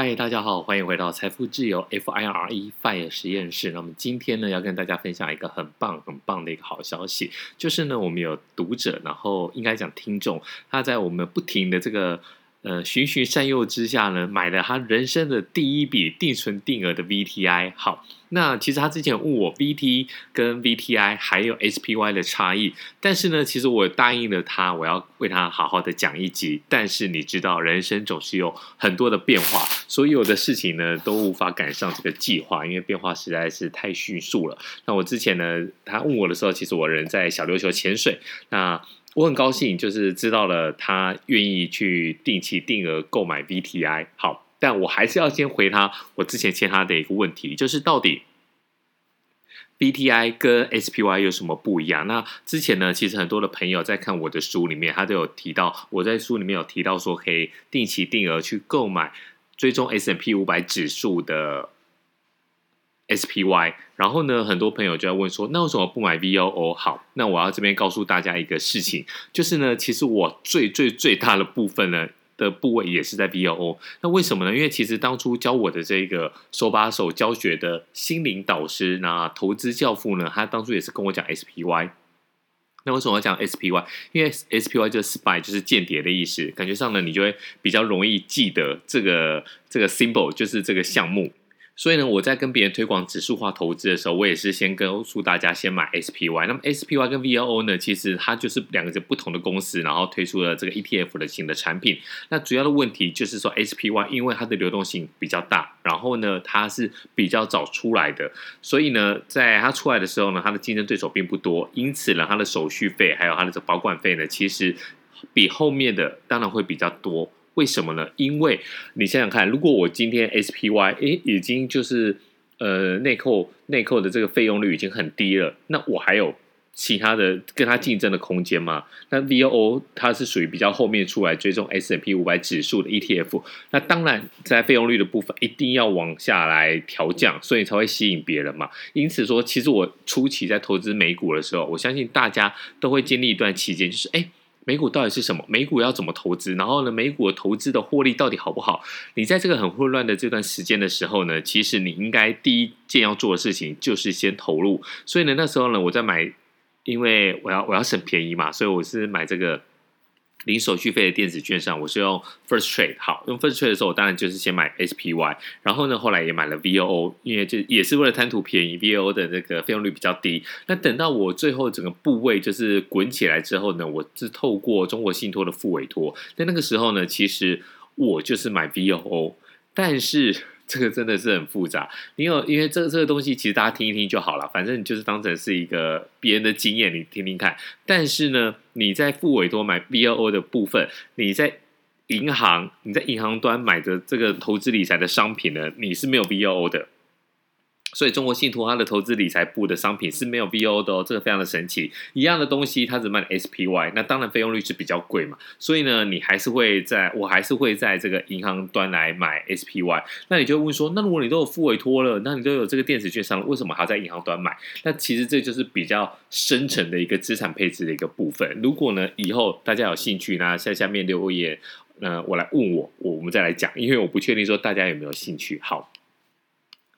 嗨，大家好，欢迎回到财富自由 FIRE FIRE 实验室。那么今天呢，要跟大家分享一个很棒很棒的一个好消息，就是呢，我们有读者，然后应该讲听众，他在我们不停的这个。呃，循循善诱之下呢，买了他人生的第一笔定存定额的 VTI。好，那其实他之前问我 VT 跟 VTI 还有 SPY 的差异，但是呢，其实我答应了他，我要为他好好的讲一集。但是你知道，人生总是有很多的变化，所有的事情呢都无法赶上这个计划，因为变化实在是太迅速了。那我之前呢，他问我的时候，其实我人在小琉球潜水，那。我很高兴，就是知道了他愿意去定期定额购买 VTI。好，但我还是要先回他我之前欠他的一个问题，就是到底 VTI 跟 SPY 有什么不一样？那之前呢，其实很多的朋友在看我的书里面，他都有提到，我在书里面有提到说，可以定期定额去购买追踪 S&P 五百指数的。SPY，然后呢，很多朋友就在问说，那为什么不买 VOO？好，那我要这边告诉大家一个事情，就是呢，其实我最最最大的部分呢的部位也是在 VOO。那为什么呢？因为其实当初教我的这个手把手教学的心灵导师，那投资教父呢，他当初也是跟我讲 SPY。那为什么要讲 SPY？因为 SPY 就是 spy，就是间谍的意思，感觉上呢，你就会比较容易记得这个这个 symbol，就是这个项目。所以呢，我在跟别人推广指数化投资的时候，我也是先告诉大家先买 SPY。那么 SPY 跟 VOO 呢，其实它就是两个不同的公司，然后推出了这个 ETF 的型的产品。那主要的问题就是说，SPY 因为它的流动性比较大，然后呢，它是比较早出来的，所以呢，在它出来的时候呢，它的竞争对手并不多，因此呢，它的手续费还有它的这保管费呢，其实比后面的当然会比较多。为什么呢？因为你想想看，如果我今天 SPY 诶已经就是呃内扣内扣的这个费用率已经很低了，那我还有其他的跟它竞争的空间吗？那 VOO 它是属于比较后面出来追踪 S&P 五百指数的 ETF，那当然在费用率的部分一定要往下来调降，所以才会吸引别人嘛。因此说，其实我初期在投资美股的时候，我相信大家都会经历一段期间，就是哎。诶美股到底是什么？美股要怎么投资？然后呢，美股投资的获利到底好不好？你在这个很混乱的这段时间的时候呢，其实你应该第一件要做的事情就是先投入。所以呢，那时候呢，我在买，因为我要我要省便宜嘛，所以我是买这个。零手续费的电子券上，我是用 First Trade。好，用 First Trade 的时候，我当然就是先买 SPY，然后呢，后来也买了 VOO，因为这也是为了贪图便宜，VOO 的那个费用率比较低。那等到我最后整个部位就是滚起来之后呢，我是透过中国信托的副委托。在那个时候呢，其实我就是买 VOO，但是。这个真的是很复杂，你有因为这这个东西，其实大家听一听就好了，反正你就是当成是一个别人的经验，你听听看。但是呢，你在付委托买 BOO 的部分，你在银行你在银行端买的这个投资理财的商品呢，你是没有 BOO 的。所以中国信托它的投资理财部的商品是没有 VO 的哦，这个非常的神奇。一样的东西，它只卖 SPY，那当然费用率是比较贵嘛。所以呢，你还是会在，我还是会在这个银行端来买 SPY。那你就会问说，那如果你都有付委托了，那你都有这个电子券商，为什么还要在银行端买？那其实这就是比较深层的一个资产配置的一个部分。如果呢，以后大家有兴趣呢，在下面留言，呃，我来问我，我我们再来讲，因为我不确定说大家有没有兴趣。好。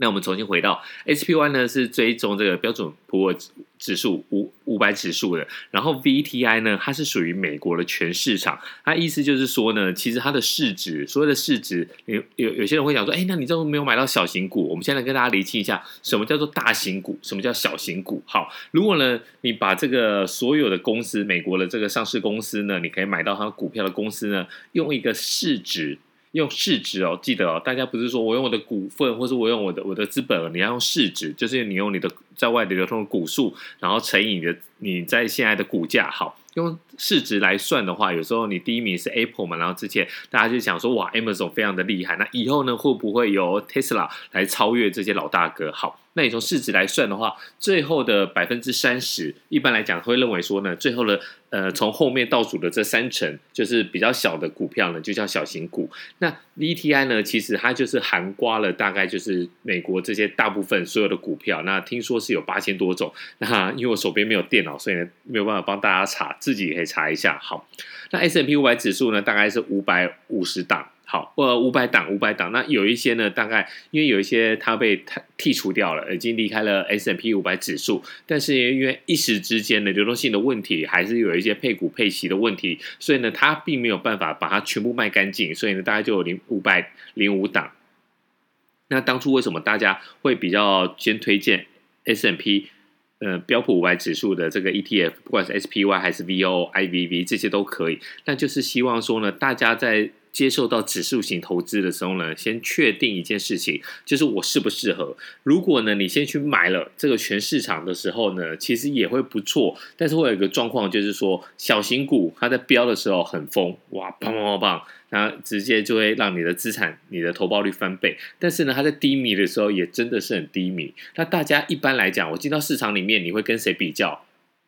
那我们重新回到 SPY 呢，是追踪这个标准普尔指数五五百指数的，然后 VTI 呢，它是属于美国的全市场。它意思就是说呢，其实它的市值，所谓的市值，有有有些人会讲说，哎，那你这没有买到小型股？我们现在跟大家厘清一下，什么叫做大型股，什么叫小型股。好，如果呢，你把这个所有的公司，美国的这个上市公司呢，你可以买到它股票的公司呢，用一个市值。用市值哦，记得哦，大家不是说我用我的股份，或是我用我的我的资本，你要用市值，就是你用你的在外的流通的股数，然后乘以你的你在现在的股价，好，用市值来算的话，有时候你第一名是 Apple 嘛，然后之前大家就想说哇，Amazon 非常的厉害，那以后呢会不会由 Tesla 来超越这些老大哥？好。那你从市值来算的话，最后的百分之三十，一般来讲会认为说呢，最后的呃从后面倒数的这三成，就是比较小的股票呢，就叫小型股。那 VTI 呢，其实它就是涵盖了大概就是美国这些大部分所有的股票。那听说是有八千多种。那因为我手边没有电脑，所以呢没有办法帮大家查，自己也可以查一下。好，那 S&P 五百指数呢，大概是五百五十档。好，呃，五百档，五百档。那有一些呢，大概因为有一些它被剔除掉了，已经离开了 S&P 五百指数，但是因为一时之间的流动性的问题，还是有一些配股配息的问题，所以呢，它并没有办法把它全部卖干净，所以呢，大概就有零五百零五档。那当初为什么大家会比较先推荐 S&P？呃，标普五百指数的这个 ETF，不管是 SPY 还是 VOO、IVV 这些都可以。那就是希望说呢，大家在接受到指数型投资的时候呢，先确定一件事情，就是我适不适合。如果呢，你先去买了这个全市场的时候呢，其实也会不错。但是会有一个状况，就是说小型股它在飙的时候很疯，哇，砰砰砰砰。那直接就会让你的资产、你的投报率翻倍，但是呢，它在低迷的时候也真的是很低迷。那大家一般来讲，我进到市场里面，你会跟谁比较？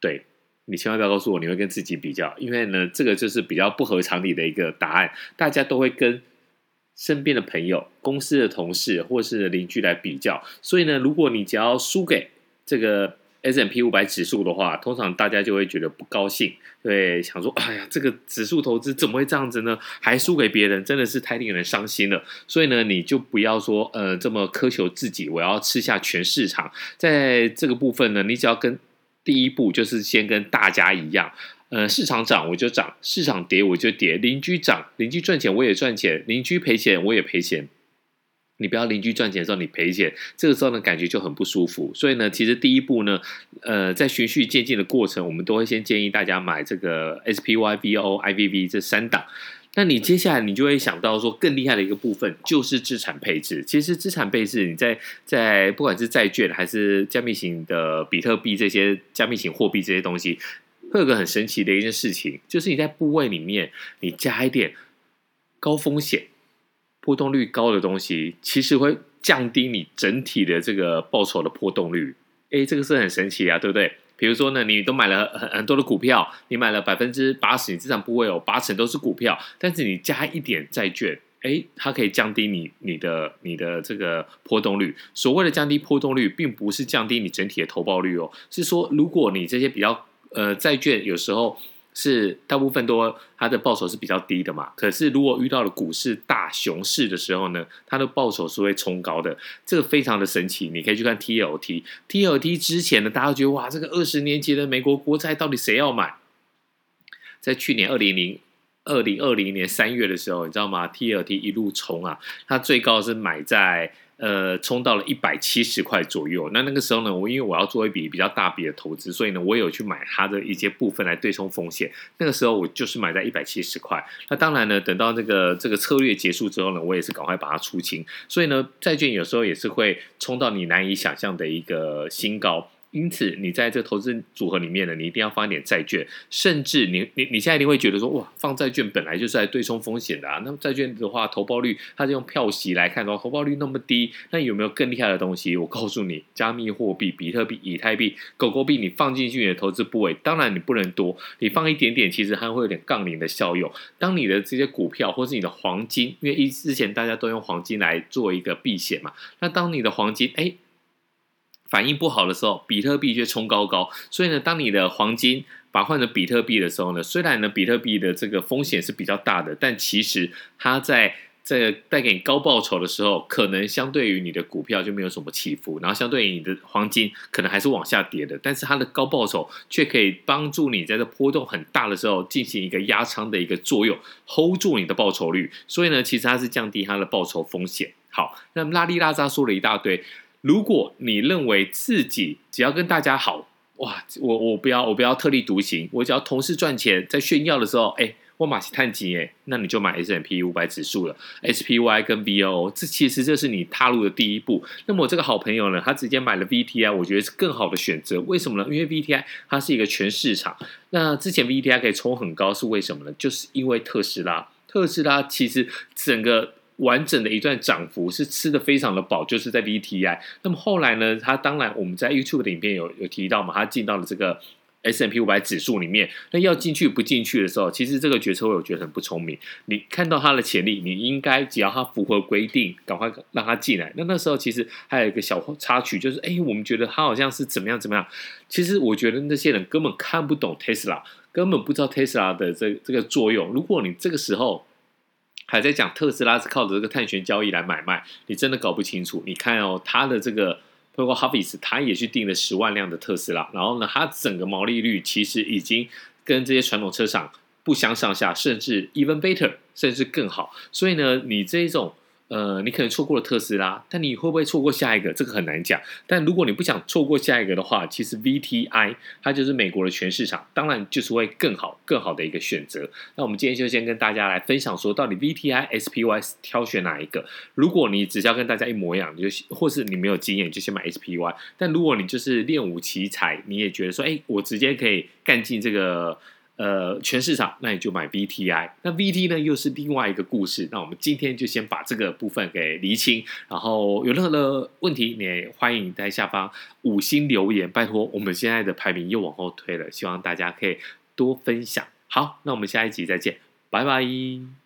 对，你千万不要告诉我你会跟自己比较，因为呢，这个就是比较不合常理的一个答案。大家都会跟身边的朋友、公司的同事或是邻居来比较，所以呢，如果你只要输给这个。S&P 五百指数的话，通常大家就会觉得不高兴，对，想说，哎呀，这个指数投资怎么会这样子呢？还输给别人，真的是太令人伤心了。所以呢，你就不要说，呃，这么苛求自己，我要吃下全市场。在这个部分呢，你只要跟第一步就是先跟大家一样，呃，市场涨我就涨，市场跌我就跌，邻居涨，邻居赚钱我也赚钱，邻居赔钱我也赔钱。你不要邻居赚钱的时候你赔钱，这个时候呢，感觉就很不舒服。所以呢，其实第一步呢，呃，在循序渐进的过程，我们都会先建议大家买这个 SPYVO、IVV 这三档。那你接下来你就会想到说，更厉害的一个部分就是资产配置。其实资产配置，你在在不管是债券还是加密型的比特币这些加密型货币这些东西，会有个很神奇的一件事情，就是你在部位里面你加一点高风险。波动率高的东西，其实会降低你整体的这个报酬的波动率。诶，这个是很神奇啊，对不对？比如说呢，你都买了很很多的股票，你买了百分之八十，你资产部位有八成都是股票，但是你加一点债券，哎，它可以降低你你的你的这个波动率。所谓的降低波动率，并不是降低你整体的投报率哦，是说如果你这些比较呃债券有时候。是大部分都它的报酬是比较低的嘛，可是如果遇到了股市大熊市的时候呢，它的报酬是会冲高的，这个非常的神奇。你可以去看 TLT，TLT 之前呢，大家都觉得哇，这个二十年前的美国国债到底谁要买？在去年二零零二零二零年三月的时候，你知道吗？TLT 一路冲啊，它最高是买在。呃，冲到了一百七十块左右。那那个时候呢，我因为我要做一笔比较大笔的投资，所以呢，我有去买它的一些部分来对冲风险。那个时候我就是买在一百七十块。那当然呢，等到这个这个策略结束之后呢，我也是赶快把它出清。所以呢，债券有时候也是会冲到你难以想象的一个新高。因此，你在这投资组合里面呢，你一定要放一点债券，甚至你你你现在一定会觉得说，哇，放债券本来就是来对冲风险的啊。那债券的话，投报率它是用票息来看的话，投报率那么低，那有没有更厉害的东西？我告诉你，加密货币、比特币、以太币、狗狗币，你放进去你的投资部位，当然你不能多，你放一点点，其实还会有点杠铃的效用。当你的这些股票或是你的黄金，因为一之前大家都用黄金来做一个避险嘛，那当你的黄金哎。反应不好的时候，比特币却冲高高。所以呢，当你的黄金把换成比特币的时候呢，虽然呢，比特币的这个风险是比较大的，但其实它在在带给你高报酬的时候，可能相对于你的股票就没有什么起伏，然后相对于你的黄金可能还是往下跌的。但是它的高报酬却可以帮助你在这波动很大的时候进行一个压仓的一个作用，hold 住你的报酬率。所以呢，其实它是降低它的报酬风险。好，那么拉里拉扎说了一大堆。如果你认为自己只要跟大家好，哇，我我不要我不要特立独行，我只要同事赚钱在炫耀的时候，哎，我马上探级哎，那你就买 S M P 五百指数了，SPY 跟 V O，这其实这是你踏入的第一步。那么我这个好朋友呢，他直接买了 VTI，我觉得是更好的选择。为什么呢？因为 VTI 它是一个全市场，那之前 VTI 可以冲很高，是为什么呢？就是因为特斯拉，特斯拉其实整个。完整的一段涨幅是吃的非常的饱，就是在 VTI。那么后来呢，它当然我们在 YouTube 的影片有有提到嘛，它进到了这个 S M P 五百指数里面。那要进去不进去的时候，其实这个决策我觉得很不聪明。你看到它的潜力，你应该只要它符合规定，赶快让它进来。那那时候其实还有一个小插曲，就是哎，我们觉得它好像是怎么样怎么样。其实我觉得那些人根本看不懂 Tesla，根本不知道 Tesla 的这这个作用。如果你这个时候，还在讲特斯拉是靠着这个碳权交易来买卖，你真的搞不清楚。你看哦，他的这个包括 h a r v e s 他也去订了十万辆的特斯拉，然后呢，他整个毛利率其实已经跟这些传统车厂不相上下，甚至 even better，甚至更好。所以呢，你这种。呃，你可能错过了特斯拉，但你会不会错过下一个？这个很难讲。但如果你不想错过下一个的话，其实 VTI 它就是美国的全市场，当然就是会更好、更好的一个选择。那我们今天就先跟大家来分享说，到底 VTI、SPY 挑选哪一个？如果你只是要跟大家一模一样，你就或是你没有经验，就先买 SPY。但如果你就是练武奇才，你也觉得说，哎，我直接可以干进这个。呃，全市场，那你就买 VTI。那 VT 呢，又是另外一个故事。那我们今天就先把这个部分给厘清。然后有任何的问题，你也欢迎在下方五星留言。拜托，我们现在的排名又往后推了，希望大家可以多分享。好，那我们下一集再见，拜拜。